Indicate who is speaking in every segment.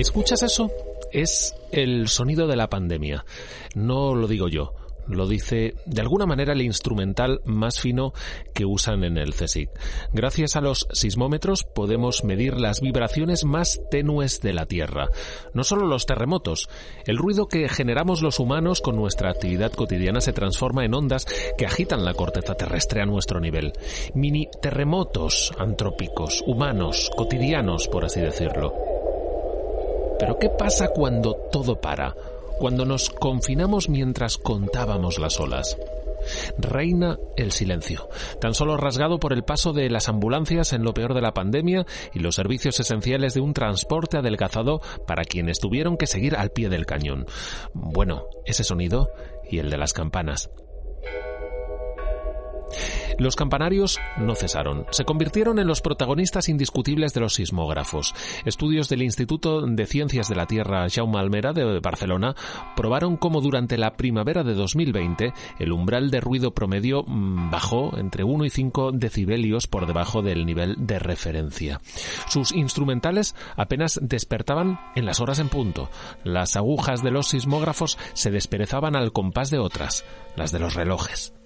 Speaker 1: ¿Escuchas eso? Es el sonido de la pandemia. No lo digo yo. Lo dice de alguna manera el instrumental más fino que usan en el CSIC. Gracias a los sismómetros podemos medir las vibraciones más tenues de la Tierra. No solo los terremotos, el ruido que generamos los humanos con nuestra actividad cotidiana se transforma en ondas que agitan la corteza terrestre a nuestro nivel. Mini terremotos antrópicos, humanos, cotidianos, por así decirlo. Pero ¿qué pasa cuando todo para? Cuando nos confinamos mientras contábamos las olas. Reina el silencio, tan solo rasgado por el paso de las ambulancias en lo peor de la pandemia y los servicios esenciales de un transporte adelgazado para quienes tuvieron que seguir al pie del cañón. Bueno, ese sonido y el de las campanas. Los campanarios no cesaron. Se convirtieron en los protagonistas indiscutibles de los sismógrafos. Estudios del Instituto de Ciencias de la Tierra Jaume Almera de Barcelona probaron cómo durante la primavera de 2020 el umbral de ruido promedio mm, bajó entre 1 y 5 decibelios por debajo del nivel de referencia. Sus instrumentales apenas despertaban en las horas en punto. Las agujas de los sismógrafos se desperezaban al compás de otras, las de los relojes.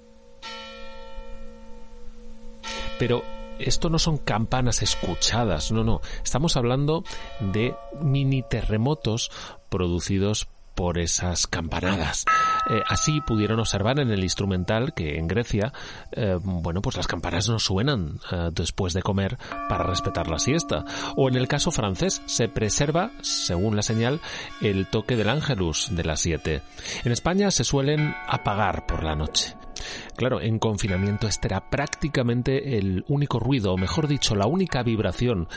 Speaker 1: Pero esto no son campanas escuchadas, no, no. Estamos hablando de mini terremotos producidos por esas campanadas. Eh, así pudieron observar en el instrumental que en Grecia, eh, bueno, pues las campanas no suenan eh, después de comer para respetar la siesta. O en el caso francés, se preserva, según la señal, el toque del ángelus de las 7. En España se suelen apagar por la noche. Claro, en confinamiento este era prácticamente el único ruido, o mejor dicho, la única vibración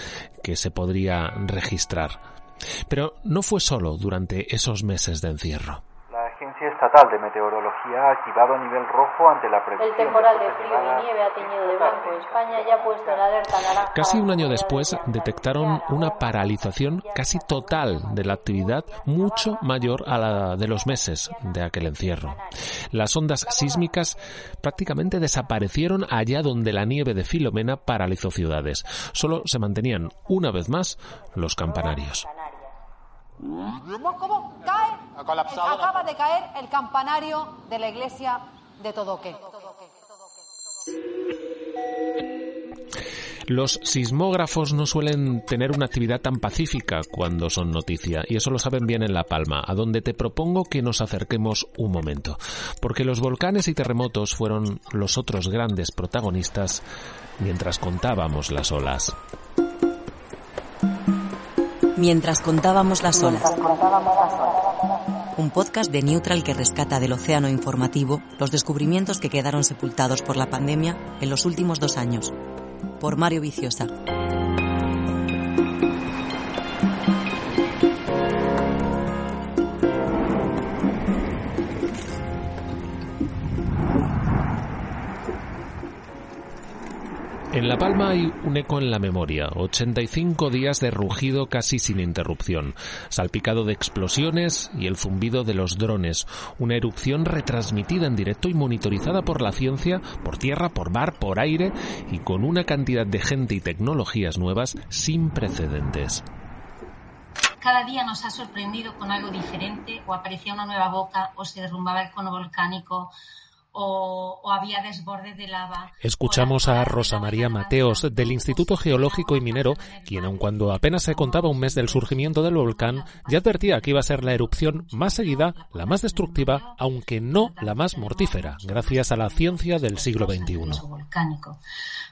Speaker 1: que se podría registrar. Pero no fue solo durante esos meses de encierro.
Speaker 2: Agencia Estatal de Meteorología ha activado nivel rojo ante la previsión.
Speaker 3: El temporal de frío y nieve ha teñido de blanco. España ya ha puesto en alerta naranja.
Speaker 1: Casi un año después detectaron una paralización casi total de la actividad, mucho mayor a la de los meses de aquel encierro. Las ondas sísmicas prácticamente desaparecieron allá donde la nieve de Filomena paralizó ciudades. Solo se mantenían una vez más los campanarios.
Speaker 4: ¿Cómo, cae? Acaba de caer el campanario de la iglesia de Todoque.
Speaker 1: Los sismógrafos no suelen tener una actividad tan pacífica cuando son noticia, y eso lo saben bien en La Palma, a donde te propongo que nos acerquemos un momento, porque los volcanes y terremotos fueron los otros grandes protagonistas mientras contábamos las olas
Speaker 5: mientras contábamos las olas. Un podcast de Neutral que rescata del océano informativo los descubrimientos que quedaron sepultados por la pandemia en los últimos dos años. Por Mario Viciosa.
Speaker 1: En La Palma hay un eco en la memoria, 85 días de rugido casi sin interrupción, salpicado de explosiones y el zumbido de los drones, una erupción retransmitida en directo y monitorizada por la ciencia, por tierra, por mar, por aire y con una cantidad de gente y tecnologías nuevas sin precedentes.
Speaker 6: Cada día nos ha sorprendido con algo diferente, o aparecía una nueva boca, o se derrumbaba el cono volcánico, o, había de lava.
Speaker 1: Escuchamos a Rosa María Mateos del Instituto Geológico y Minero, quien aun cuando apenas se contaba un mes del surgimiento del volcán, ya advertía que iba a ser la erupción más seguida, la más destructiva, aunque no la más mortífera, gracias a la ciencia del siglo XXI.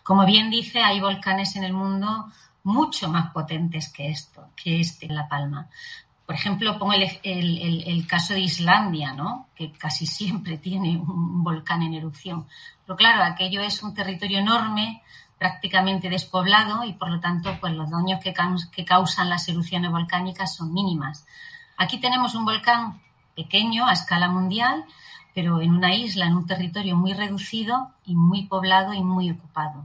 Speaker 6: Como bien dice, hay volcanes en el mundo mucho más potentes que esto, que este en La Palma. Por ejemplo, pongo el, caso de Islandia, ¿no? que casi siempre tiene un volcán en erupción. Pero claro, aquello es un territorio enorme, prácticamente despoblado y por lo tanto pues, los daños que, que causan las erupciones volcánicas son mínimas. Aquí tenemos un volcán pequeño a escala mundial, pero en una isla, en un territorio muy reducido y muy poblado y muy ocupado.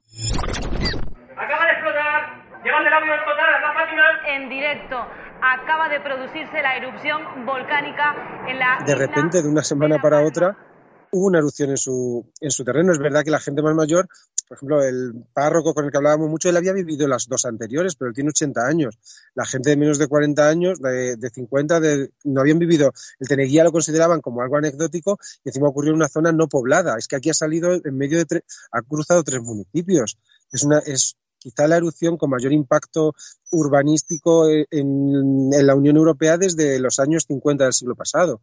Speaker 7: Acaba de explotar, llevan el audio explotar, la Fátima.
Speaker 4: En directo acaba de producirse la erupción volcánica en la...
Speaker 8: De repente, de una semana para otra, hubo una erupción en su, en su terreno. Es verdad que la gente más mayor por ejemplo, el párroco con el que hablábamos mucho, él había vivido las dos anteriores, pero él tiene 80 años. La gente de menos de 40 años, de, 50, de, no habían vivido. El Teneguía lo consideraban como algo anecdótico y encima ocurrió en una zona no poblada. Es que aquí ha salido en medio de tres, ha cruzado tres municipios. Es una, es quizá la erupción con mayor impacto urbanístico en, en la Unión Europea desde los años 50 del siglo pasado.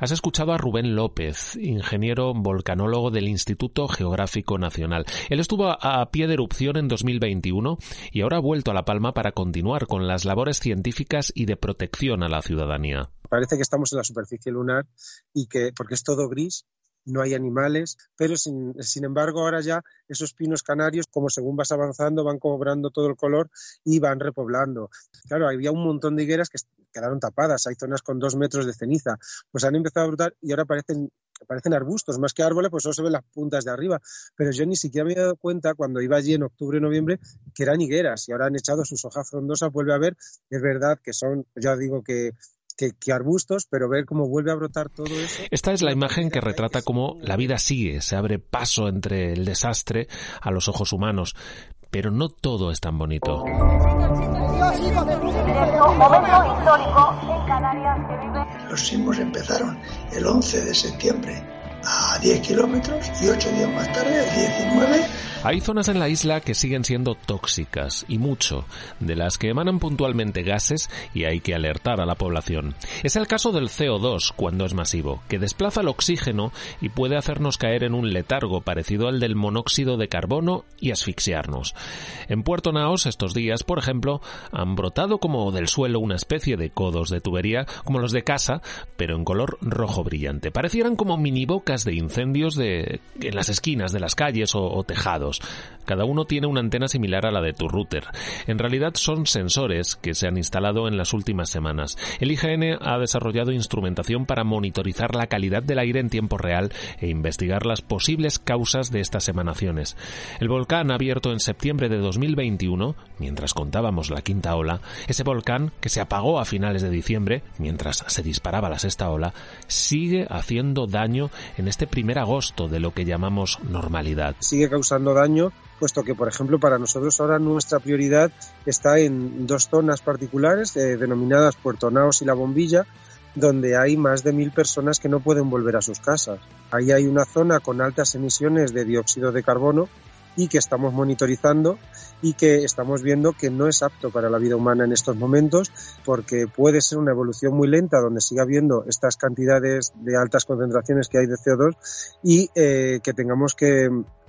Speaker 1: Has escuchado a Rubén López, ingeniero volcanólogo del Instituto Geográfico Nacional. Él estuvo a pie de erupción en 2021 y ahora ha vuelto a La Palma para continuar con las labores científicas y de protección a la ciudadanía.
Speaker 8: Parece que estamos en la superficie lunar y que, porque es todo gris, no hay animales, pero sin, embargo ahora ya esos pinos canarios, como según vas avanzando, van cobrando todo el color y van repoblando. Claro, había un montón de higueras que quedaron tapadas, hay zonas con dos metros de ceniza, pues han empezado a brotar y ahora parecen parecen arbustos, más que árboles, pues solo se ven las puntas de arriba. Pero yo ni siquiera me he dado cuenta cuando iba allí en octubre, noviembre, que eran higueras y ahora han echado sus hojas frondosas, vuelve a ver, es verdad que son, ya digo que que, arbustos, pero ver cómo vuelve a brotar todo eso.
Speaker 1: Esta es la imagen que retrata cómo la vida sigue, se abre paso entre el desastre a los ojos humanos. Pero no todo es tan bonito.
Speaker 9: Los sismos empezaron el 11 de septiembre a 10 kilómetros y 8 días más tarde, el 19,
Speaker 1: hay zonas en la isla que siguen siendo tóxicas y mucho, de las que emanan puntualmente gases y hay que alertar a la población. Es el caso del CO2 cuando es masivo, que desplaza el oxígeno y puede hacernos caer en un letargo parecido al del monóxido de carbono y asfixiarnos. En Puerto Naos estos días, por ejemplo, han brotado como del suelo una especie de codos de tubería como los de casa, pero en color rojo brillante. Parecieran como mini de incendios de en las esquinas de las calles o tejados. Cada uno tiene una antena similar a la de tu router. En realidad son sensores que se han instalado en las últimas semanas. El IGN ha desarrollado instrumentación para monitorizar la calidad del aire en tiempo real e investigar las posibles causas de estas emanaciones. El volcán abierto en septiembre de 2021, mientras contábamos la quinta ola, ese volcán que se apagó a finales de diciembre, mientras se disparaba la sexta ola, sigue haciendo daño en este primer agosto de lo que llamamos normalidad.
Speaker 8: Sigue causando daño, puesto que, por ejemplo, para nosotros ahora nuestra prioridad está en dos zonas particulares, eh, denominadas Puerto Naos y La Bombilla, donde hay más de mil personas que no pueden volver a sus casas. Ahí hay una zona con altas emisiones de dióxido de carbono y que estamos monitorizando y que estamos viendo que no es apto para la vida humana en estos momentos porque puede ser una evolución muy lenta donde siga habiendo estas cantidades de altas concentraciones que hay de CO2 y eh, que tengamos que,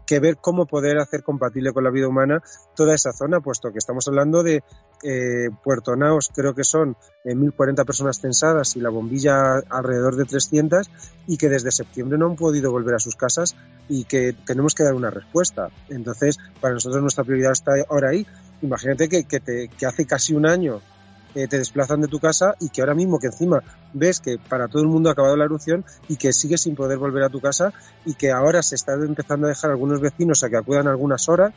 Speaker 8: que ver cómo poder hacer compatible con la vida humana toda esa zona, puesto que estamos hablando de eh, Puerto Naos, creo que son 1.040 eh, personas censadas y la bombilla alrededor de 300 y que desde septiembre no han podido volver a sus casas y que tenemos que dar una respuesta. Entonces, para nosotros nuestra prioridad está ahora ahí. Imagínate que, que hace casi un año te desplazan de tu casa y que ahora mismo que encima ves que para todo el mundo ha acabado la erupción y que sigues sin poder volver a tu casa y que ahora se está empezando a dejar algunos vecinos a que acudan algunas horas,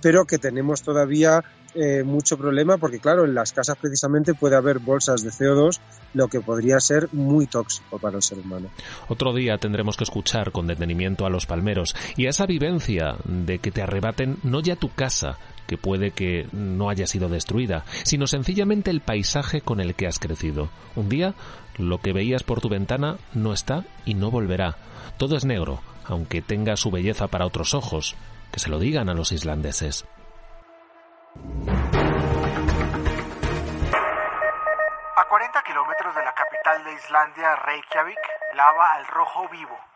Speaker 8: pero que tenemos todavía eh, mucho problema porque claro, en las casas precisamente puede haber bolsas de CO2, lo que podría ser muy tóxico para el ser humano.
Speaker 1: Otro día tendremos que escuchar con detenimiento a los palmeros y a esa vivencia de que te arrebaten no ya tu casa, que puede que no haya sido destruida, sino sencillamente el paisaje con el que has crecido. Un día, lo que veías por tu ventana no está y no volverá. Todo es negro, aunque tenga su belleza para otros ojos. Que se lo digan a los islandeses.
Speaker 10: A 40 kilómetros de la capital de Islandia, Reykjavik, lava al rojo vivo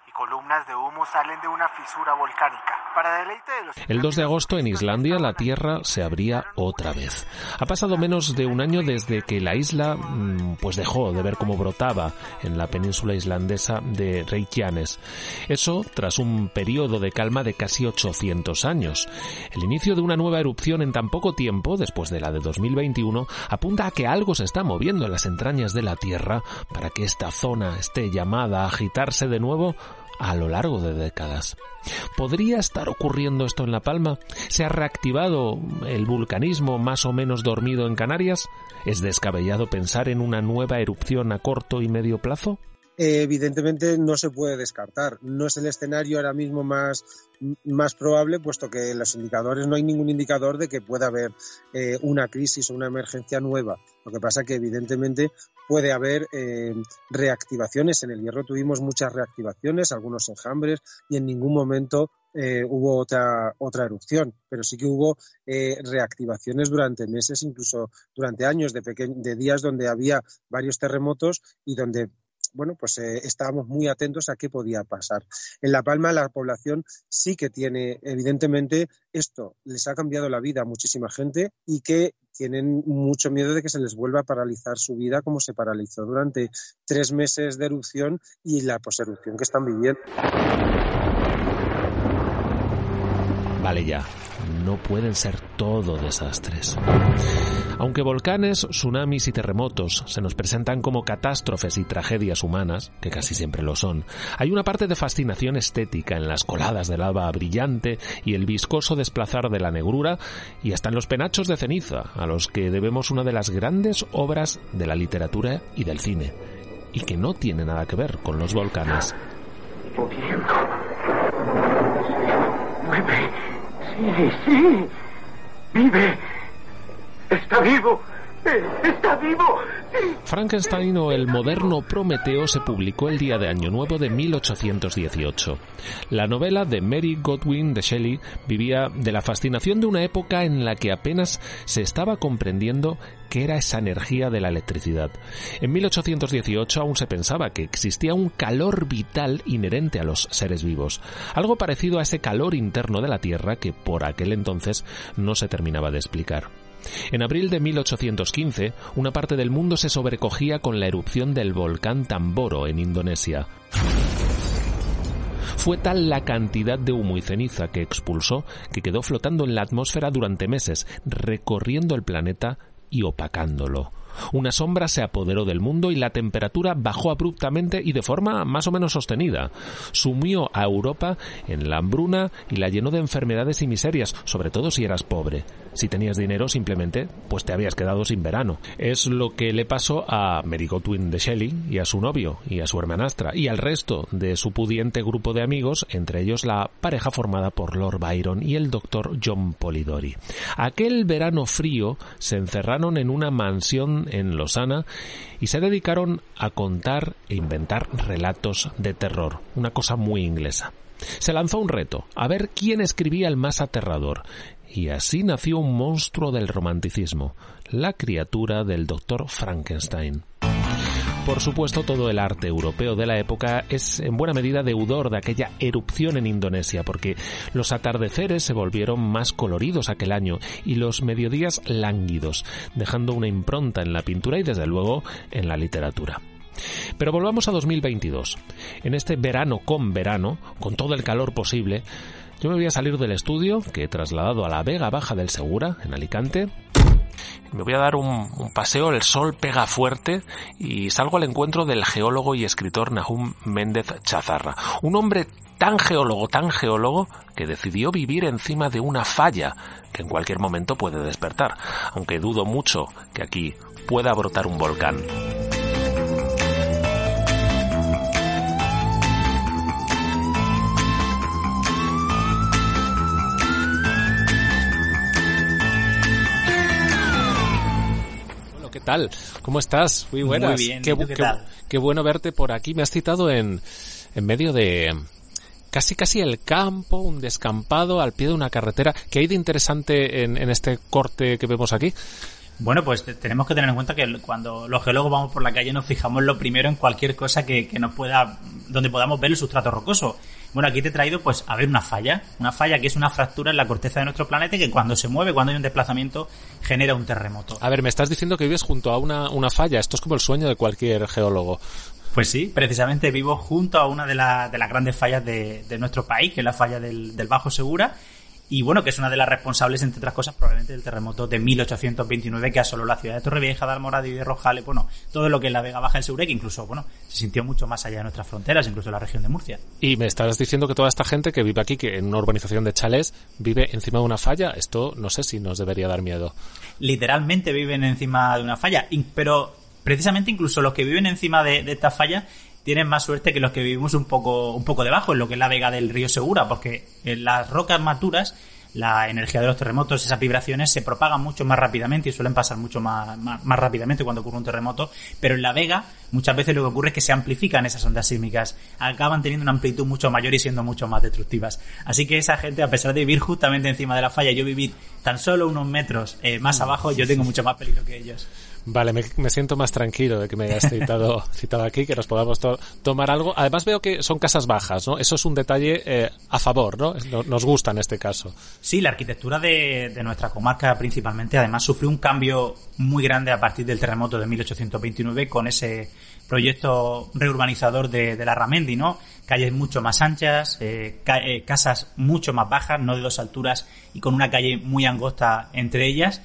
Speaker 1: El 2 de agosto en Islandia la Tierra se abría otra vez. Ha pasado menos de un año desde que la isla mm, pues dejó de ver cómo brotaba en la península islandesa de Reykjanes. Eso tras un periodo de calma de casi 800 años. El inicio de una nueva erupción en tan poco tiempo, después de la de 2021, apunta a que algo se está moviendo en las entrañas de la Tierra para que esta zona esté llamada a agitarse de nuevo a lo largo de décadas. ¿Podría estar ocurriendo esto en La Palma? ¿Se ha reactivado el vulcanismo más o menos dormido en Canarias? ¿Es descabellado pensar en una nueva erupción a corto y medio plazo?
Speaker 8: Eh, evidentemente no se puede descartar. No es el escenario ahora mismo más, más probable, puesto que los indicadores no hay ningún indicador de que pueda haber eh, una crisis o una emergencia nueva. Lo que pasa que evidentemente puede haber eh, reactivaciones. En el hierro tuvimos muchas reactivaciones, algunos enjambres, y en ningún momento hubo otra, otra erupción, pero sí que hubo reactivaciones durante meses, incluso durante años, de, de días donde había varios terremotos y donde bueno, pues eh, estábamos muy atentos a qué podía pasar. En La Palma la población sí que tiene, evidentemente, esto les ha cambiado la vida a muchísima gente y que tienen mucho miedo de que se les vuelva a paralizar su vida como se paralizó durante tres meses de erupción y la poserupción que están viviendo.
Speaker 1: Vale ya, no pueden ser todo desastres. Aunque volcanes, tsunamis y terremotos se nos presentan como catástrofes y tragedias humanas, que casi siempre lo son, hay una parte de fascinación estética en las coladas de lava brillante y el viscoso desplazar de la negrura y hasta en los penachos de ceniza, a los que debemos una de las grandes obras de la literatura y del cine, y que no tiene nada que ver con los volcanes.
Speaker 11: Sí, sí. Vive. Está vivo. ¡Está vivo!
Speaker 1: Frankenstein o el moderno Prometeo se publicó el día de Año Nuevo de 1818. La novela de Mary Godwin de Shelley vivía de la fascinación de una época en la que apenas se estaba comprendiendo qué era esa energía de la electricidad. En 1818 aún se pensaba que existía un calor vital inherente a los seres vivos, algo parecido a ese calor interno de la Tierra que por aquel entonces no se terminaba de explicar. En abril de 1815, una parte del mundo se sobrecogía con la erupción del volcán Tamboro en Indonesia. Fue tal la cantidad de humo y ceniza que expulsó que quedó flotando en la atmósfera durante meses, recorriendo el planeta y opacándolo. Una sombra se apoderó del mundo y la temperatura bajó abruptamente y de forma más o menos sostenida. Sumió a Europa en la hambruna y la llenó de enfermedades y miserias, sobre todo si eras pobre. Si tenías dinero, simplemente, pues te habías quedado sin verano. Es lo que le pasó a Mary Godwin de Shelley y a su novio y a su hermanastra y al resto de su pudiente grupo de amigos, entre ellos la pareja formada por Lord Byron y el doctor John Polidori. Aquel verano frío se encerraron en una mansión en Losana y se dedicaron a contar e inventar relatos de terror, una cosa muy inglesa. Se lanzó un reto, a ver quién escribía el más aterrador, y así nació un monstruo del romanticismo, la criatura del doctor Frankenstein. Por supuesto, todo el arte europeo de la época es en buena medida deudor de aquella erupción en Indonesia, porque los atardeceres se volvieron más coloridos aquel año y los mediodías lánguidos, dejando una impronta en la pintura y desde luego en la literatura. Pero volvamos a 2022. En este verano con verano, con todo el calor posible, yo me voy a salir del estudio que he trasladado a la Vega Baja del Segura, en Alicante, me voy a dar un, paseo, el sol pega fuerte y salgo al encuentro del geólogo y escritor Nahum Méndez Chazarra, un hombre tan geólogo, tan geólogo, que decidió vivir encima de una falla que en cualquier momento puede despertar, aunque dudo mucho que aquí pueda brotar un volcán. Tal? ¿Cómo estás? Muy buenas.
Speaker 12: Muy bien.
Speaker 1: Qué,
Speaker 12: qué,
Speaker 1: qué, bueno verte por aquí. Me has citado en, en medio de casi casi el campo, un descampado al pie de una carretera. ¿Qué hay de interesante en, en este corte que vemos aquí?
Speaker 12: Bueno, pues tenemos que tener en cuenta que cuando los geólogos vamos por la calle nos fijamos lo primero en cualquier cosa que, que nos pueda, donde podamos ver el sustrato rocoso. Bueno, aquí te he traído pues a ver una falla, una falla que es una fractura en la corteza de nuestro planeta que cuando se mueve, cuando hay un desplazamiento, genera un terremoto.
Speaker 1: A ver, me estás diciendo que vives junto a una, una falla, esto es como el sueño de cualquier geólogo.
Speaker 12: Pues sí, precisamente vivo junto a una de, la, de las grandes fallas de, de, nuestro país, que es la falla del, del Bajo Segura, y bueno, que es una de las responsables, entre otras cosas, probablemente del terremoto de 1829 que asoló la ciudad de Torrevieja, de Almorada y de Rojales, bueno, todo lo que es la Vega Baja del Segura, que incluso, bueno, se sintió mucho más allá de nuestras fronteras, incluso en la región de Murcia.
Speaker 1: Y me estás diciendo que toda esta gente que vive aquí, que en una urbanización de chalés, vive encima de una falla, esto no sé si nos debería dar miedo.
Speaker 12: Literalmente viven encima de una falla, pero precisamente incluso los que viven encima de, de esta falla tienen más suerte que los que vivimos un poco, un poco debajo, en lo que es la vega del río Segura, porque en las rocas maturas la energía de los terremotos, esas vibraciones se propagan mucho más rápidamente y suelen pasar mucho más, más, rápidamente cuando ocurre un terremoto, pero en la Vega muchas veces lo que ocurre es que se amplifican esas ondas sísmicas, acaban teniendo una amplitud mucho mayor y siendo mucho más destructivas. Así que esa gente, a pesar de vivir justamente encima de la falla, yo vivir tan solo unos metros eh, más mm. abajo, yo tengo mucho más peligro que ellos.
Speaker 13: Vale, me, siento más tranquilo de que me hayas citado, citado aquí, que nos podamos tomar algo. Además veo que son casas bajas, ¿no? Eso es un detalle eh, a favor, ¿no? Nos gusta en este caso.
Speaker 12: Sí, la arquitectura de, de, nuestra comarca principalmente, además sufrió un cambio muy grande a partir del terremoto de 1829 con ese proyecto reurbanizador de, de la Ramendi, ¿no? Calles mucho más anchas, eh, eh, casas mucho más bajas, no de dos alturas y con una calle muy angosta entre ellas.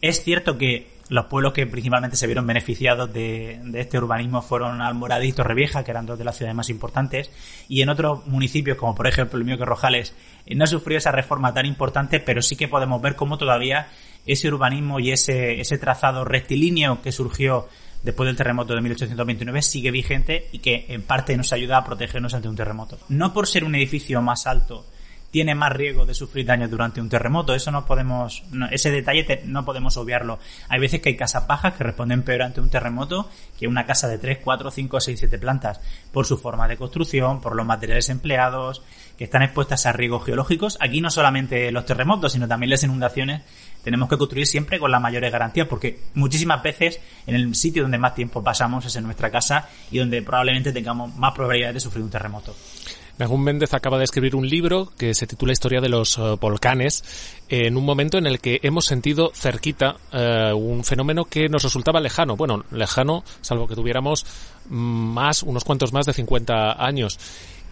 Speaker 12: Es cierto que los pueblos que principalmente se vieron beneficiados de, este urbanismo fueron Almoradí y que eran dos de las ciudades más importantes, y en otros municipios, como por ejemplo el mío que Rojales, eh, no sufrió esa reforma tan importante, pero sí que podemos ver cómo todavía ese urbanismo y ese, ese trazado rectilíneo que surgió después del terremoto de 1829 sigue vigente y que en parte nos ayuda a protegernos ante un terremoto. No por ser un edificio más alto tiene más riesgo de sufrir daños durante un terremoto. Eso no podemos, ese detalle no podemos obviarlo. Hay veces que hay casas bajas que responden peor ante un terremoto que una casa de 3, 4, 5, 6, 7 plantas por su forma de construcción, por los materiales empleados, que están expuestas a riesgos geológicos. Aquí no solamente los terremotos, sino también las inundaciones. Tenemos que construir siempre con las mayores garantías porque muchísimas veces en el sitio donde más tiempo pasamos es en nuestra casa y donde probablemente tengamos más probabilidades de sufrir un terremoto.
Speaker 13: Nahum Méndez acaba de escribir un libro que se titula Historia de los eh, volcanes, en un momento en el que hemos sentido cerquita eh, un fenómeno que nos resultaba lejano. Bueno, lejano, salvo que tuviéramos más, unos cuantos más de 50 años.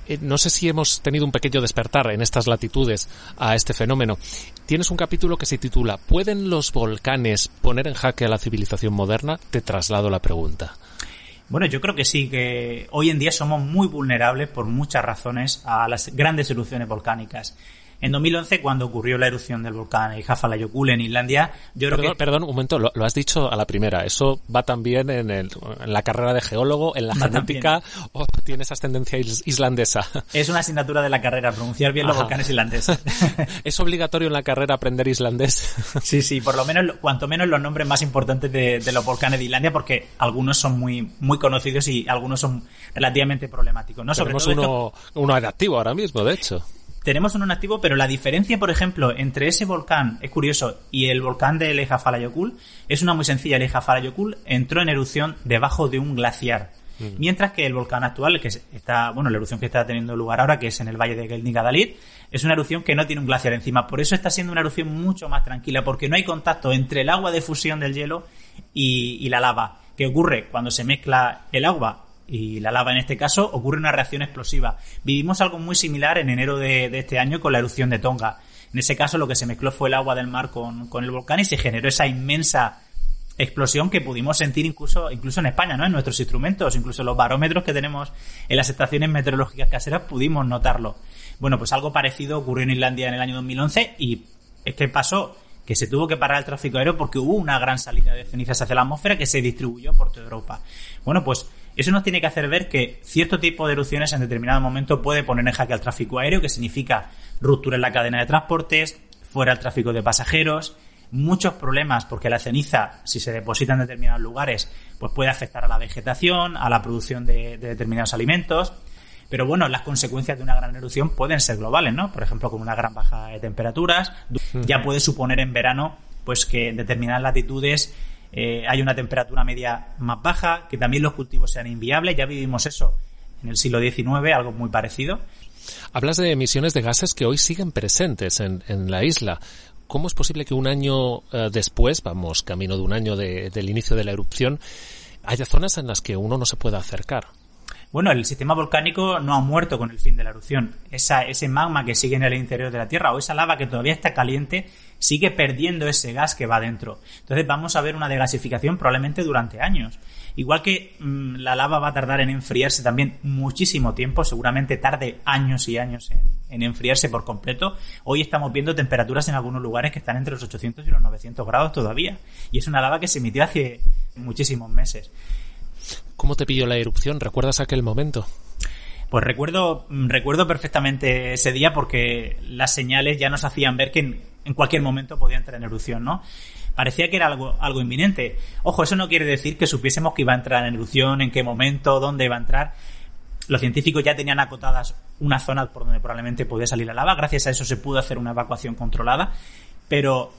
Speaker 13: Eh, no sé si hemos tenido un pequeño despertar en estas latitudes a este fenómeno. Tienes un capítulo que se titula ¿Pueden los volcanes poner en jaque a la civilización moderna? Te traslado la pregunta.
Speaker 12: Bueno, yo creo que sí, que hoy en día somos muy vulnerables por muchas razones a las grandes erupciones volcánicas. En 2011, cuando ocurrió la erupción del volcán Eyjafjallajökull en Islandia, yo
Speaker 13: creo
Speaker 12: que...
Speaker 13: Perdón, un momento, lo, has dicho a la primera. ¿Eso va también en, la carrera de geólogo, en la genética, o tiene esa ascendencia islandesa?
Speaker 12: Es una asignatura de la carrera, pronunciar bien los volcanes islandeses.
Speaker 13: ¿Es obligatorio en la carrera aprender islandés?
Speaker 12: sí, sí, por lo menos, cuanto menos los nombres más importantes de, los volcanes de Islandia, porque algunos son muy, muy conocidos y algunos son relativamente problemáticos. ¿no?
Speaker 13: Sobre Tenemos uno, uno adaptivo ahora mismo, de hecho
Speaker 12: tenemos uno activo, pero la diferencia, por ejemplo, entre ese volcán, es curioso, y el volcán de Eyjafjallajökull es una muy sencilla. El Eyjafjallajökull entró en erupción debajo de un glaciar. Mm. Mientras que el volcán actual, que está, bueno, la erupción que está teniendo lugar ahora, que es en el valle de Gelnigadalid, es una erupción que no tiene un glaciar encima. Por eso está siendo una erupción mucho más tranquila, porque no hay contacto entre el agua de fusión del hielo y, y la lava. ¿Qué ocurre? Cuando se mezcla el agua y la lava en este caso, ocurre una reacción explosiva. Vivimos algo muy similar en enero de, este año con la erupción de Tonga. En ese caso lo que se mezcló fue el agua del mar con, el volcán y se generó esa inmensa explosión que pudimos sentir incluso, incluso en España, ¿no? En nuestros instrumentos, incluso los barómetros que tenemos en las estaciones meteorológicas caseras pudimos notarlo. Bueno, pues algo parecido ocurrió en Islandia en el año 2011 y es que pasó que se tuvo que parar el tráfico aéreo porque hubo una gran salida de cenizas hacia la atmósfera que se distribuyó por toda Europa. Bueno, pues eso nos tiene que hacer ver que cierto tipo de erupciones en determinado momento puede poner en jaque al tráfico aéreo, que significa ruptura en la cadena de transportes, fuera el tráfico de pasajeros, muchos problemas porque la ceniza, si se deposita en determinados lugares, pues puede afectar a la vegetación, a la producción de, determinados alimentos. Pero bueno, las consecuencias de una gran erupción pueden ser globales, ¿no? Por ejemplo, con una gran baja de temperaturas, ya puede suponer en verano, pues que en determinadas latitudes eh, hay una temperatura media más baja, que también los cultivos sean inviables. Ya vivimos eso en el siglo XIX, algo muy parecido.
Speaker 13: Hablas de emisiones de gases que hoy siguen presentes en, la isla. ¿Cómo es posible que un año eh, después, vamos, camino de un año del inicio de la erupción, haya zonas en las que uno no se pueda acercar?
Speaker 12: Bueno, el sistema volcánico no ha muerto con el fin de la erupción. Esa, ese magma que sigue en el interior de la Tierra o esa lava que todavía está caliente sigue perdiendo ese gas que va dentro. Entonces vamos a ver una degasificación probablemente durante años. Igual que mm, la lava va a tardar en enfriarse también muchísimo tiempo, seguramente tarde años y años en, en, enfriarse por completo. Hoy estamos viendo temperaturas en algunos lugares que están entre los 800 y los 900 grados todavía. Y es una lava que se emitió hace muchísimos meses.
Speaker 1: ¿Cómo te pilló la erupción? ¿Recuerdas aquel momento?
Speaker 12: Pues recuerdo, mm, recuerdo perfectamente ese día porque las señales ya nos hacían ver que en, en cualquier momento podía entrar en erupción, ¿no? Parecía que era algo, algo inminente. Ojo, eso no quiere decir que supiésemos que iba a entrar en erupción, en qué momento, dónde iba a entrar. Los científicos ya tenían acotadas una zona por donde probablemente podía salir la lava. Gracias a eso se pudo hacer una evacuación controlada. Pero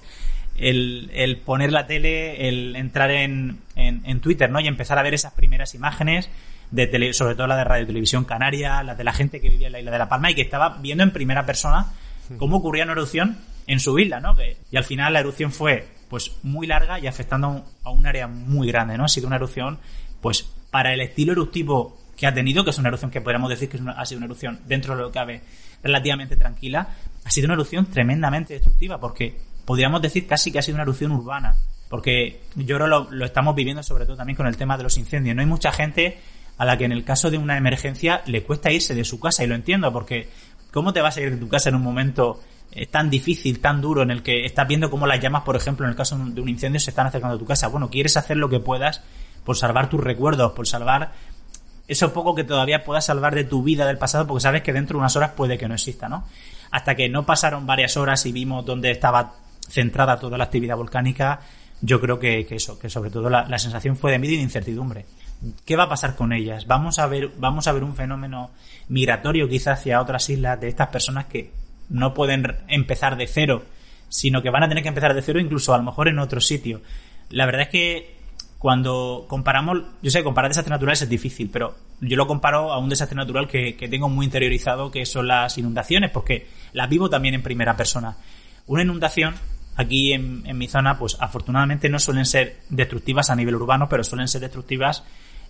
Speaker 12: el, el poner la tele, el entrar en, en, en, Twitter, ¿no? Y empezar a ver esas primeras imágenes de tele, sobre todo la de Radio Televisión Canaria, la de la gente que vivía en la isla de La Palma y que estaba viendo en primera persona cómo ocurría una erupción en su isla, ¿no? Que, y al final la erupción fue pues muy larga y afectando a un área muy grande, ¿no? Ha sido una erupción, pues para el estilo eruptivo que ha tenido, que es una erupción que podríamos decir que es una, ha sido una erupción dentro de lo que cabe relativamente tranquila, ha sido una erupción tremendamente destructiva, porque podríamos decir casi que ha sido una erupción urbana, porque yo creo lo, lo estamos viviendo sobre todo también con el tema de los incendios. No hay mucha gente a la que en el caso de una emergencia le cuesta irse de su casa, y lo entiendo, porque ¿cómo te vas a ir de tu casa en un momento eh, tan difícil, tan duro, en el que estás viendo cómo las llamas, por ejemplo, en el caso de un incendio, se están acercando a tu casa? Bueno, quieres hacer lo que puedas por salvar tus recuerdos, por salvar eso poco que todavía puedas salvar de tu vida del pasado, porque sabes que dentro de unas horas puede que no exista, ¿no? Hasta que no pasaron varias horas y vimos dónde estaba centrada toda la actividad volcánica, yo creo que, eso, que sobre todo la, sensación fue de miedo y de incertidumbre. ¿Qué va a pasar con ellas? Vamos a ver, vamos a ver un fenómeno migratorio quizás hacia otras islas de estas personas que no pueden empezar de cero, sino que van a tener que empezar de cero incluso a lo mejor en otro sitio. La verdad es que cuando comparamos, yo sé, comparar desastres naturales es difícil, pero yo lo comparo a un desastre natural que tengo muy interiorizado, que son las inundaciones, porque las vivo también en primera persona. Una inundación aquí en, mi zona, pues afortunadamente no suelen ser destructivas a nivel urbano, pero suelen ser destructivas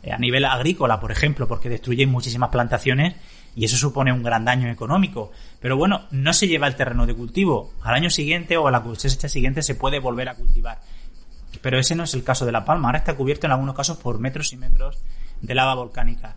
Speaker 12: eh, a nivel agrícola, por ejemplo, porque destruyen muchísimas plantaciones y eso supone un gran daño económico. Pero bueno, no se lleva el terreno de cultivo. Al año siguiente o a la cosecha siguiente se puede volver a cultivar. Pero ese no es el caso de La Palma. Ahora está cubierto en algunos casos por metros y metros de lava volcánica.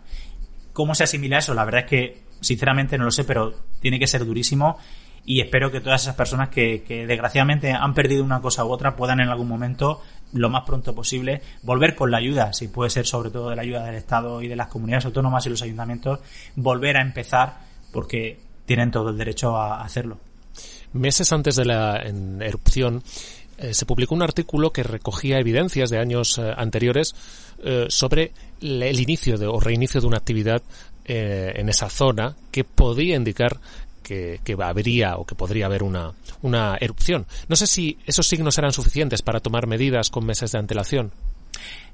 Speaker 12: ¿Cómo se asimila eso? La verdad es que, sinceramente, no lo sé, pero tiene que ser durísimo y espero que todas esas personas que, que, desgraciadamente han perdido una cosa u otra puedan en algún momento, lo más pronto posible, volver con la ayuda, si puede ser sobre todo de la ayuda del Estado y de las comunidades autónomas y los ayuntamientos, volver a empezar porque tienen todo el derecho a hacerlo.
Speaker 1: Meses antes de la erupción, eh, se publicó un artículo que recogía evidencias de años eh, anteriores eh, sobre el inicio de, o reinicio de una actividad en esa zona que podía indicar que, que, habría o que podría haber una, una erupción. No sé si esos signos eran suficientes para tomar medidas con meses de antelación.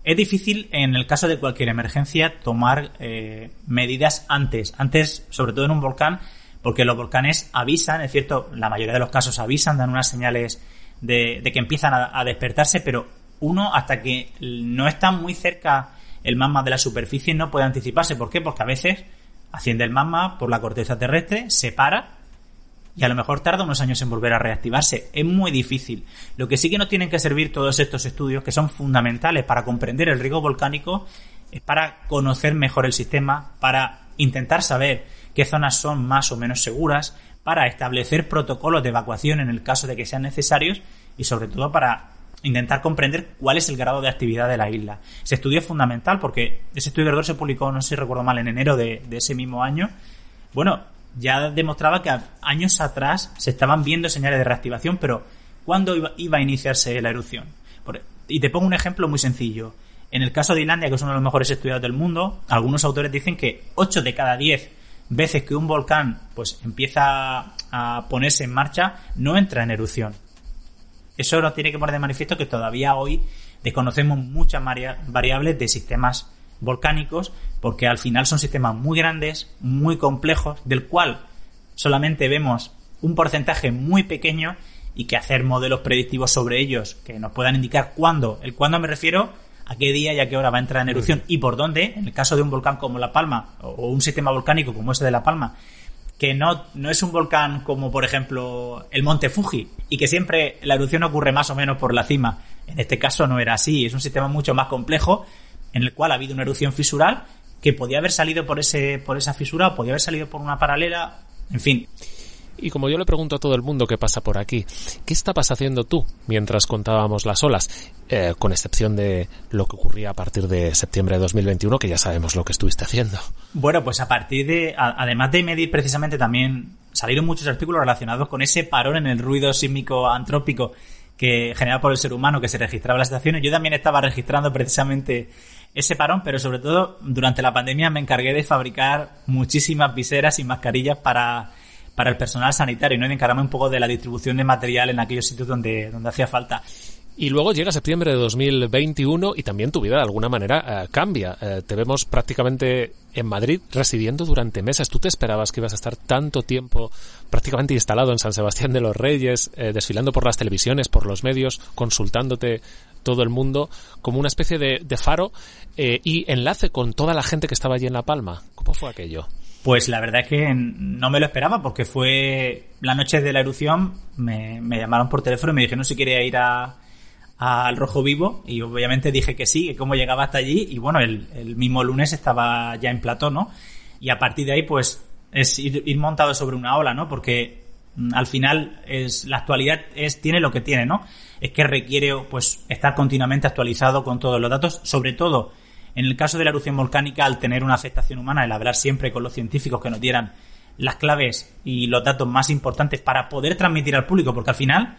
Speaker 12: Es difícil en el caso de cualquier emergencia tomar eh, medidas antes, antes sobre todo en un volcán, porque los volcanes avisan, es cierto, la mayoría de los casos avisan, dan unas señales de, que empiezan a, a, despertarse, pero uno hasta que no está muy cerca el magma de la superficie no puede anticiparse. ¿Por qué? Porque a veces asciende el magma por la corteza terrestre, se para y a lo mejor tarda unos años en volver a reactivarse. Es muy difícil. Lo que sí que nos tienen que servir todos estos estudios, que son fundamentales para comprender el riesgo volcánico, es para conocer mejor el sistema, para intentar saber qué zonas son más o menos seguras, para establecer protocolos de evacuación en el caso de que sean necesarios y sobre todo para intentar comprender cuál es el grado de actividad de la isla. Ese estudio es fundamental porque ese estudio verdadero se publicó, no sé si recuerdo mal, en enero de, ese mismo año. Bueno, ya demostraba que años atrás se estaban viendo señales de reactivación, pero ¿cuándo iba, a iniciarse la erupción? Y te pongo un ejemplo muy sencillo. En el caso de Islandia, que es uno de los mejores estudiados del mundo, algunos autores dicen que 8 de cada 10 veces que un volcán pues empieza a ponerse en marcha no entra en erupción eso nos tiene que poner de manifiesto que todavía hoy desconocemos muchas variables de sistemas volcánicos, porque al final son sistemas muy grandes, muy complejos, del cual solamente vemos un porcentaje muy pequeño y que hacer modelos predictivos sobre ellos que nos puedan indicar cuándo, el cuándo me refiero a qué día y a qué hora va a entrar en erupción y por dónde, en el caso de un volcán como La Palma o un sistema volcánico como ese de La Palma, que no, no es un volcán como por ejemplo el monte Fuji y que siempre la erupción ocurre más o menos por la cima. En este caso no era así, es un sistema mucho más complejo en el cual ha habido una erupción fisural que podía haber salido por ese por esa fisura o podía haber salido por una paralela, en fin.
Speaker 13: Y como yo le pregunto a todo el mundo que pasa por aquí, ¿qué estabas haciendo tú mientras contábamos las olas? Eh, con excepción de lo que ocurría a partir de septiembre de 2021, que ya sabemos lo que estuviste haciendo.
Speaker 12: Bueno, pues a partir de, además de medir precisamente también, salieron muchos artículos relacionados con ese parón en el ruido sísmico antrópico que generado por el ser humano que se registraba en las estaciones. Yo también estaba registrando precisamente ese parón, pero sobre todo durante la pandemia me encargué de fabricar muchísimas viseras y mascarillas para, para el personal sanitario, ¿no? Y encargarme un poco de la distribución de material en aquellos sitios donde, donde hacía falta.
Speaker 13: Y luego llega septiembre de 2021 y también tu vida de alguna manera eh, cambia. Eh, te vemos prácticamente en Madrid residiendo durante meses. ¿Tú te esperabas que ibas a estar tanto tiempo prácticamente instalado en San Sebastián de los Reyes, eh, desfilando por las televisiones, por los medios, consultándote todo el mundo como una especie de, de faro y enlace con toda la gente que estaba allí en La Palma? ¿Cómo fue aquello?
Speaker 12: Pues la verdad es que no me lo esperaba porque fue la noche de la erupción, me, llamaron por teléfono y me dijeron si quería ir a al Rojo Vivo y obviamente dije que sí, que cómo llegaba hasta allí y bueno, el, mismo lunes estaba ya en plató, ¿no? Y a partir de ahí pues es ir, montado sobre una ola, ¿no? Porque mm, al final es la actualidad es tiene lo que tiene, ¿no? Es que requiere pues estar continuamente actualizado con todos los datos, sobre todo en el caso de la erupción volcánica al tener una afectación humana, el hablar siempre con los científicos que nos dieran las claves y los datos más importantes para poder transmitir al público, porque al final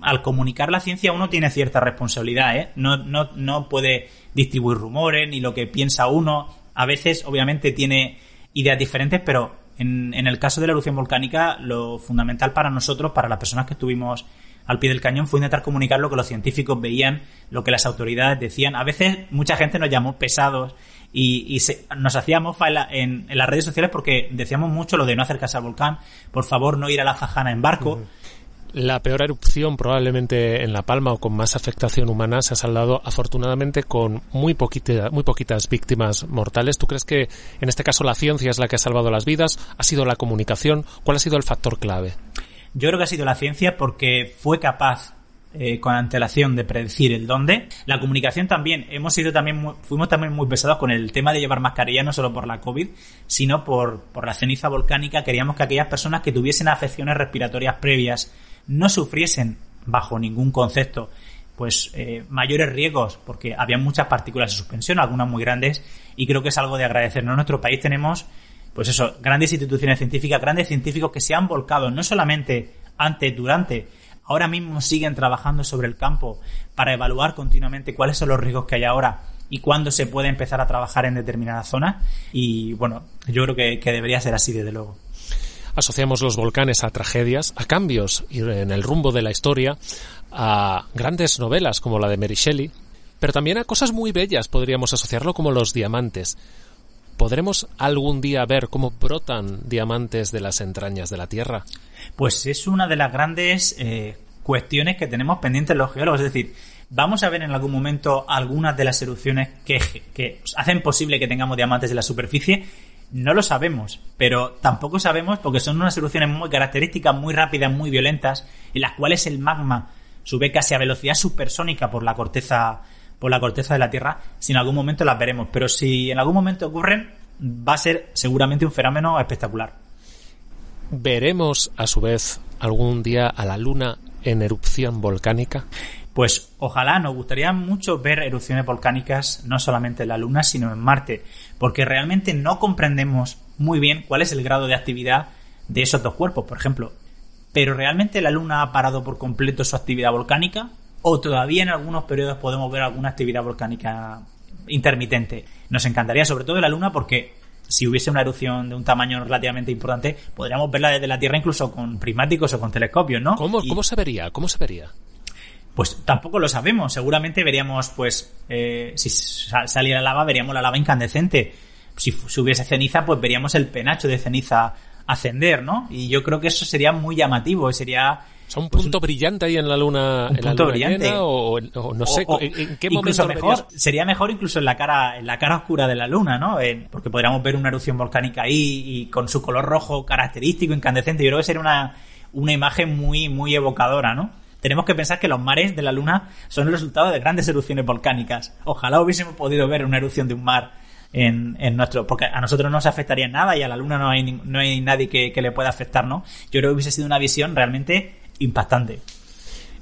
Speaker 12: al comunicar la ciencia uno tiene cierta responsabilidad, ¿eh? No, no, no puede distribuir rumores ni lo que piensa uno. A veces, obviamente, tiene ideas diferentes, pero en, en el caso de la erupción volcánica, lo fundamental para nosotros, para las personas que estuvimos al pie del cañón, fue intentar comunicar lo que los científicos veían, lo que las autoridades decían. A veces mucha gente nos llamó pesados y, nos hacíamos en, en, las redes sociales porque decíamos mucho lo de no acercarse al volcán, por favor no ir a la Fajana en barco
Speaker 13: la peor erupción probablemente en La Palma o con más afectación humana se ha saldado afortunadamente con muy, muy poquitas víctimas mortales. ¿Tú crees que en este caso la ciencia es la que ha salvado las vidas? ¿Ha sido la comunicación? ¿Cuál ha sido el factor clave?
Speaker 12: Yo creo que ha sido la ciencia porque fue capaz eh, con antelación de predecir el dónde. La comunicación también, hemos sido también fuimos también muy pesados con el tema de llevar mascarilla, no solo por la COVID, sino por, por la ceniza volcánica. Queríamos que aquellas personas que tuviesen afecciones respiratorias previas no sufriesen bajo ningún concepto pues eh, mayores riesgos porque había muchas partículas de suspensión, algunas muy grandes y creo que es algo de agradecer. En nuestro país tenemos pues eso, grandes instituciones científicas, grandes científicos que se han volcado no solamente antes, durante, ahora mismo siguen trabajando sobre el campo para evaluar continuamente cuáles son los riesgos que hay ahora y cuándo se puede empezar a trabajar en determinadas zonas y bueno, yo creo que, que debería ser así desde luego
Speaker 13: asociamos los volcanes a tragedias, a cambios en el rumbo de la historia, a grandes novelas como la de Mary Shelley, pero también a cosas muy bellas podríamos asociarlo como los diamantes. ¿Podremos algún día ver cómo brotan diamantes de las entrañas de la Tierra?
Speaker 12: Pues es una de las grandes eh, cuestiones que tenemos pendientes los geólogos. Es decir, vamos a ver en algún momento algunas de las erupciones que, que hacen posible que tengamos diamantes en la superficie no lo sabemos, pero tampoco sabemos porque son unas erupciones muy características, muy rápidas, muy violentas, en las cuales el magma sube casi a velocidad supersónica por la corteza por la corteza de la Tierra. Si en algún momento las veremos, pero si en algún momento ocurren, va a ser seguramente un fenómeno espectacular.
Speaker 13: ¿Veremos a su vez algún día a la Luna en erupción volcánica?
Speaker 12: Pues ojalá nos gustaría mucho ver erupciones volcánicas no solamente en la Luna, sino en Marte, porque realmente no comprendemos muy bien cuál es el grado de actividad de esos dos cuerpos, por ejemplo. Pero realmente la Luna ha parado por completo su actividad volcánica o todavía en algunos periodos podemos ver alguna actividad volcánica intermitente. Nos encantaría sobre todo la Luna porque si hubiese una erupción de un tamaño relativamente importante, podríamos verla desde la Tierra incluso con prismáticos o con telescopios, ¿no?
Speaker 13: ¿Cómo, ¿cómo se vería? ¿Cómo se vería?
Speaker 12: Pues tampoco lo sabemos. Seguramente veríamos, pues, eh, si saliera lava, veríamos la lava incandescente. Si, hubiese ceniza, pues veríamos el penacho de ceniza ascender, ¿no? Y yo creo que eso sería muy llamativo. Sería.
Speaker 13: O un punto brillante ahí en la luna. Un punto brillante. o, no sé, ¿en, qué momento
Speaker 12: mejor? Sería mejor incluso en la cara, en la cara oscura de la luna, ¿no? porque podríamos ver una erupción volcánica ahí y con su color rojo característico, incandescente. Yo creo que sería una, una imagen muy, muy evocadora, ¿no? tenemos que pensar que los mares de la Luna son el resultado de grandes erupciones volcánicas. Ojalá hubiésemos podido ver una erupción de un mar en, en, nuestro. Porque a nosotros no nos afectaría nada y a la Luna no hay, no hay nadie que, que le pueda afectar, ¿no? Yo creo que hubiese sido una visión realmente impactante.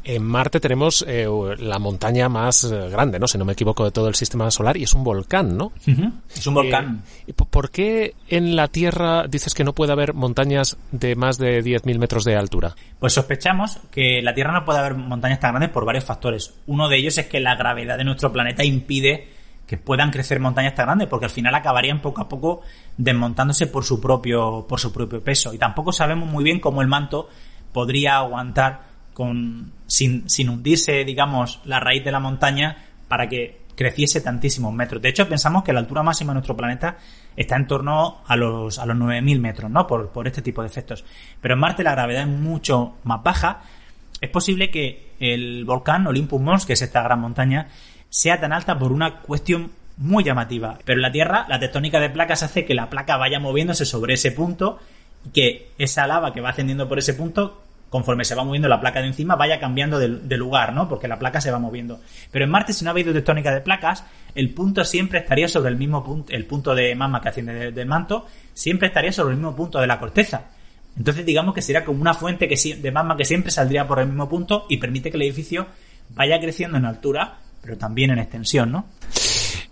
Speaker 13: En Marte tenemos eh, la montaña más eh, grande, ¿no? Si no me equivoco, de todo el sistema solar y es un volcán, ¿no?
Speaker 12: Es un volcán.
Speaker 13: Eh, ¿Por qué en la Tierra dices que no puede haber montañas de más de 10.000 metros de altura?
Speaker 12: Pues sospechamos que la Tierra no puede haber montañas tan grandes por varios factores. Uno de ellos es que la gravedad de nuestro planeta impide que puedan crecer montañas tan grandes porque al final acabarían poco a poco desmontándose por su propio por su propio peso y tampoco sabemos muy bien cómo el manto podría aguantar con, sin, sin hundirse, digamos, la raíz de la montaña para que creciese tantísimos metros. De hecho, pensamos que la altura máxima de nuestro planeta está en torno a los, a los 9.000 metros, ¿no? Por, por este tipo de efectos. Pero en Marte la gravedad es mucho más baja. Es posible que el volcán Olympus Mons, que es esta gran montaña, sea tan alta por una cuestión muy llamativa. Pero en la Tierra, la tectónica de placas hace que la placa vaya moviéndose sobre ese punto que esa lava que va ascendiendo por ese punto conforme se va moviendo la placa de encima, vaya cambiando de, lugar, ¿no? Porque la placa se va moviendo. Pero en Marte, si no ha habido tectónica de placas, el punto siempre estaría sobre el mismo punto, el punto de magma que asciende del manto, siempre estaría sobre el mismo punto de la corteza. Entonces, digamos que sería como una fuente que, de magma que siempre saldría por el mismo punto y permite que el edificio vaya creciendo en altura, pero también en extensión, ¿no?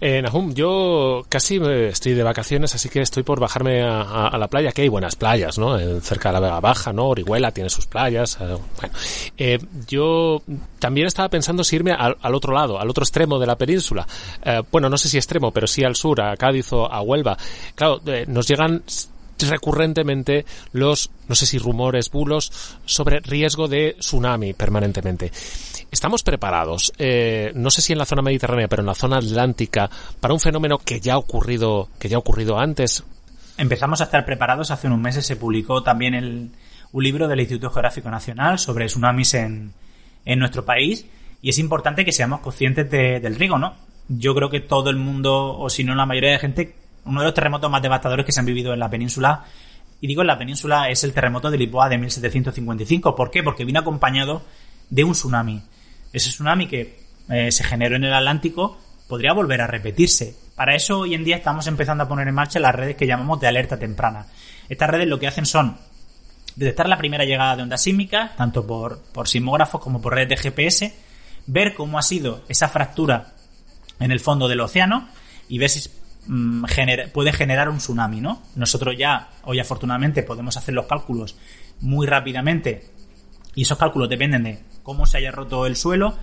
Speaker 13: Eh, Nahum, yo casi estoy de vacaciones, así que estoy por bajarme a, la playa, que hay buenas playas, ¿no? cerca de la Vega Baja, ¿no? Orihuela tiene sus playas. Eh, bueno, eh, yo también estaba pensando si irme al, otro lado, al otro extremo de la península. Eh, bueno, no sé si extremo, pero sí al sur, a Cádiz o a Huelva. Claro, nos llegan recurrentemente los, no sé si rumores, bulos, sobre riesgo de tsunami permanentemente. ¿Estamos preparados, eh, no sé si en la zona mediterránea, pero en la zona atlántica, para un fenómeno que ya ha ocurrido, que ya ha ocurrido antes?
Speaker 12: Empezamos a estar preparados. Hace unos meses se publicó también el, un libro del Instituto Geográfico Nacional sobre tsunamis en, en nuestro país. Y es importante que seamos conscientes del riesgo, ¿no? Yo creo que todo el mundo, o si no la mayoría de gente, uno de los terremotos más devastadores que se han vivido en la península, y digo en la península, es el terremoto de Lisboa de 1755. ¿Por qué? Porque vino acompañado de un tsunami. Ese tsunami que eh, se generó en el Atlántico podría volver a repetirse. Para eso hoy en día estamos empezando a poner en marcha las redes que llamamos de alerta temprana. Estas redes lo que hacen son detectar la primera llegada de ondas sísmicas, tanto por, por sismógrafos como por redes de GPS, ver cómo ha sido esa fractura en el fondo del océano y ver si mm, puede generar un tsunami, ¿no? Nosotros ya, hoy afortunadamente, podemos hacer los cálculos muy rápidamente y esos cálculos dependen de cómo se haya roto el suelo,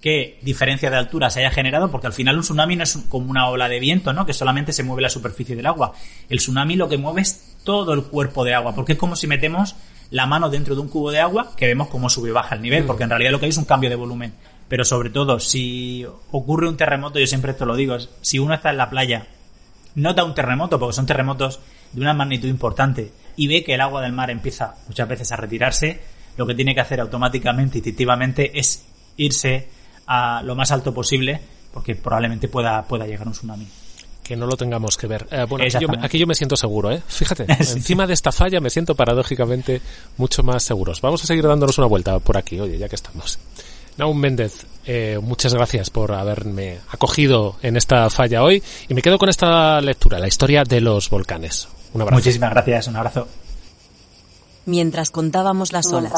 Speaker 12: qué diferencia de altura se haya generado, porque al final un tsunami no es como una ola de viento, ¿no? Que solamente se mueve la superficie del agua. El tsunami lo que mueve es todo el cuerpo de agua, porque es como si metemos la mano dentro de un cubo de agua que vemos cómo sube y baja el nivel, porque en realidad lo que hay es un cambio de volumen. Pero sobre todo, si ocurre un terremoto, yo siempre esto lo digo, si uno está en la playa, nota un terremoto, porque son terremotos de una magnitud importante, y ve que el agua del mar empieza muchas veces a retirarse, lo que tiene que hacer automáticamente, instintivamente, es irse a lo más alto posible, porque probablemente pueda, pueda llegar un tsunami
Speaker 13: que no lo tengamos que ver. Eh, bueno, aquí yo, me siento seguro, ¿eh? Fíjate, encima de esta falla me siento paradójicamente mucho más seguros. Vamos a seguir dándonos una vuelta por aquí, oye, ya que estamos. Naum Méndez, eh, muchas gracias por haberme acogido en esta falla hoy y me quedo con esta lectura, la historia de los volcanes. Un abrazo.
Speaker 12: Muchísimas gracias, un abrazo
Speaker 5: mientras contábamos las olas.